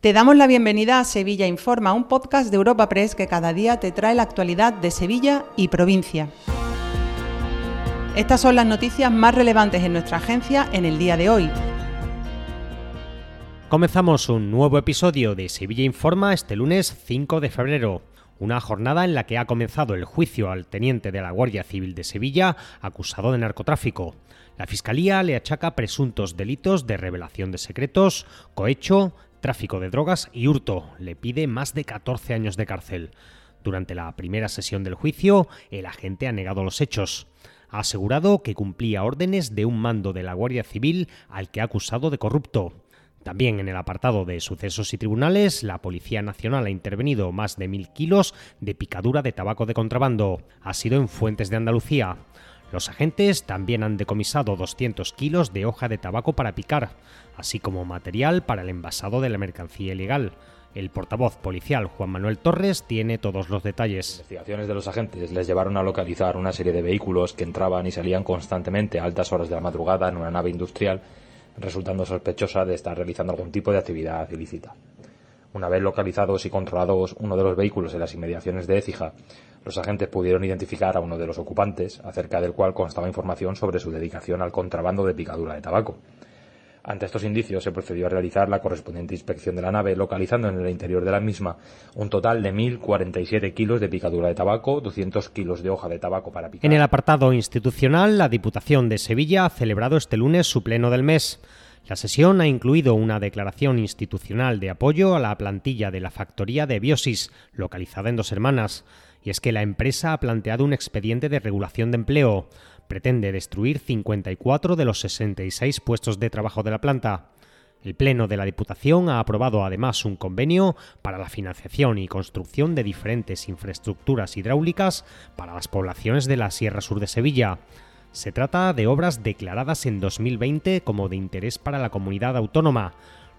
Te damos la bienvenida a Sevilla Informa, un podcast de Europa Press que cada día te trae la actualidad de Sevilla y provincia. Estas son las noticias más relevantes en nuestra agencia en el día de hoy. Comenzamos un nuevo episodio de Sevilla Informa este lunes 5 de febrero, una jornada en la que ha comenzado el juicio al teniente de la Guardia Civil de Sevilla acusado de narcotráfico. La Fiscalía le achaca presuntos delitos de revelación de secretos, cohecho, tráfico de drogas y hurto. Le pide más de 14 años de cárcel. Durante la primera sesión del juicio, el agente ha negado los hechos. Ha asegurado que cumplía órdenes de un mando de la Guardia Civil al que ha acusado de corrupto. También en el apartado de sucesos y tribunales, la Policía Nacional ha intervenido más de mil kilos de picadura de tabaco de contrabando. Ha sido en Fuentes de Andalucía. Los agentes también han decomisado 200 kilos de hoja de tabaco para picar, así como material para el envasado de la mercancía ilegal. El portavoz policial Juan Manuel Torres tiene todos los detalles. Investigaciones de los agentes les llevaron a localizar una serie de vehículos que entraban y salían constantemente a altas horas de la madrugada en una nave industrial, resultando sospechosa de estar realizando algún tipo de actividad ilícita. Una vez localizados y controlados uno de los vehículos en las inmediaciones de Écija, los agentes pudieron identificar a uno de los ocupantes, acerca del cual constaba información sobre su dedicación al contrabando de picadura de tabaco. Ante estos indicios se procedió a realizar la correspondiente inspección de la nave, localizando en el interior de la misma un total de 1.047 kilos de picadura de tabaco, 200 kilos de hoja de tabaco para picar. En el apartado institucional, la Diputación de Sevilla ha celebrado este lunes su pleno del mes. La sesión ha incluido una declaración institucional de apoyo a la plantilla de la factoría de Biosis, localizada en Dos Hermanas y es que la empresa ha planteado un expediente de regulación de empleo. Pretende destruir 54 de los 66 puestos de trabajo de la planta. El Pleno de la Diputación ha aprobado además un convenio para la financiación y construcción de diferentes infraestructuras hidráulicas para las poblaciones de la Sierra Sur de Sevilla. Se trata de obras declaradas en 2020 como de interés para la comunidad autónoma.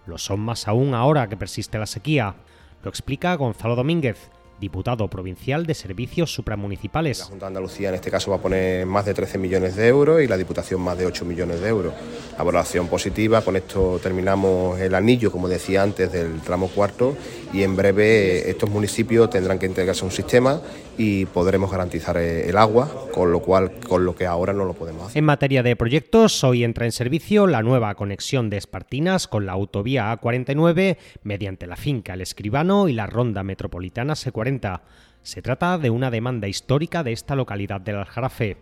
Lo son más aún ahora que persiste la sequía. Lo explica Gonzalo Domínguez, diputado provincial de Servicios Supramunicipales. La Junta de Andalucía en este caso va a poner más de 13 millones de euros y la Diputación más de 8 millones de euros. La valoración positiva, con esto terminamos el anillo, como decía antes, del tramo cuarto y en breve estos municipios tendrán que integrarse a un sistema y podremos garantizar el agua, con lo cual con lo que ahora no lo podemos hacer. En materia de proyectos, hoy entra en servicio la nueva conexión de Espartinas con la autovía A49 mediante la finca El Escribano y la ronda metropolitana C40. Se trata de una demanda histórica de esta localidad del Aljarafe.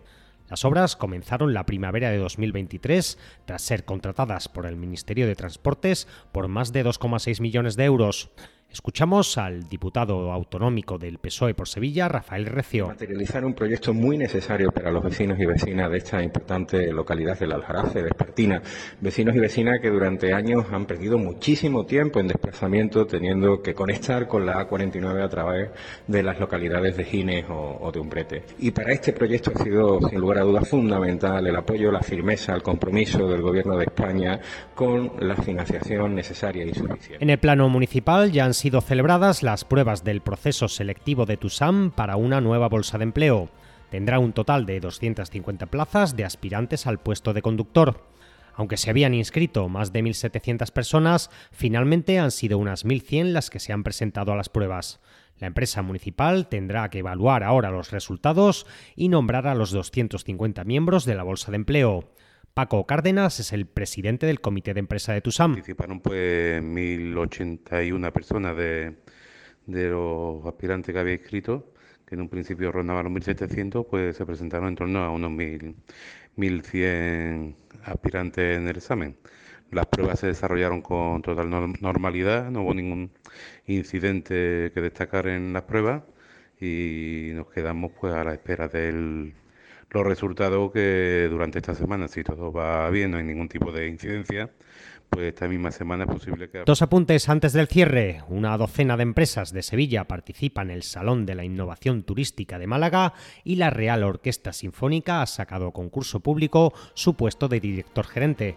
Las obras comenzaron la primavera de 2023 tras ser contratadas por el Ministerio de Transportes por más de 2,6 millones de euros. Escuchamos al diputado autonómico del PSOE por Sevilla, Rafael Recio. Materializar un proyecto muy necesario para los vecinos y vecinas de esta importante localidad del Aljarafe, de Espartina. Vecinos y vecinas que durante años han perdido muchísimo tiempo en desplazamiento, teniendo que conectar con la A49 a través de las localidades de Gines o, de Umbrete. Y para este proyecto ha sido, sin lugar a dudas, fundamental el apoyo, la firmeza, el compromiso del Gobierno de España con la financiación necesaria y suficiente. En el plano municipal ya han sido celebradas las pruebas del proceso selectivo de TUSAM para una nueva bolsa de empleo. Tendrá un total de 250 plazas de aspirantes al puesto de conductor. Aunque se habían inscrito más de 1.700 personas, finalmente han sido unas 1.100 las que se han presentado a las pruebas. La empresa municipal tendrá que evaluar ahora los resultados y nombrar a los 250 miembros de la bolsa de empleo. Paco Cárdenas es el presidente del comité de empresa de TUSAM. Participaron pues 1.081 personas de, los aspirantes que había inscrito, que en un principio rondaban los 1.700, pues se presentaron en torno a unos 1.100 aspirantes en el examen. Las pruebas se desarrollaron con total normalidad, no hubo ningún incidente que destacar en las pruebas y nos quedamos pues a la espera del los resultados que durante esta semana, si todo va bien, no hay ningún tipo de incidencia, pues esta misma semana es posible que... Dos apuntes antes del cierre. Una docena de empresas de Sevilla participan en el Salón de la Innovación Turística de Málaga y la Real Orquesta Sinfónica ha sacado concurso público su puesto de director gerente.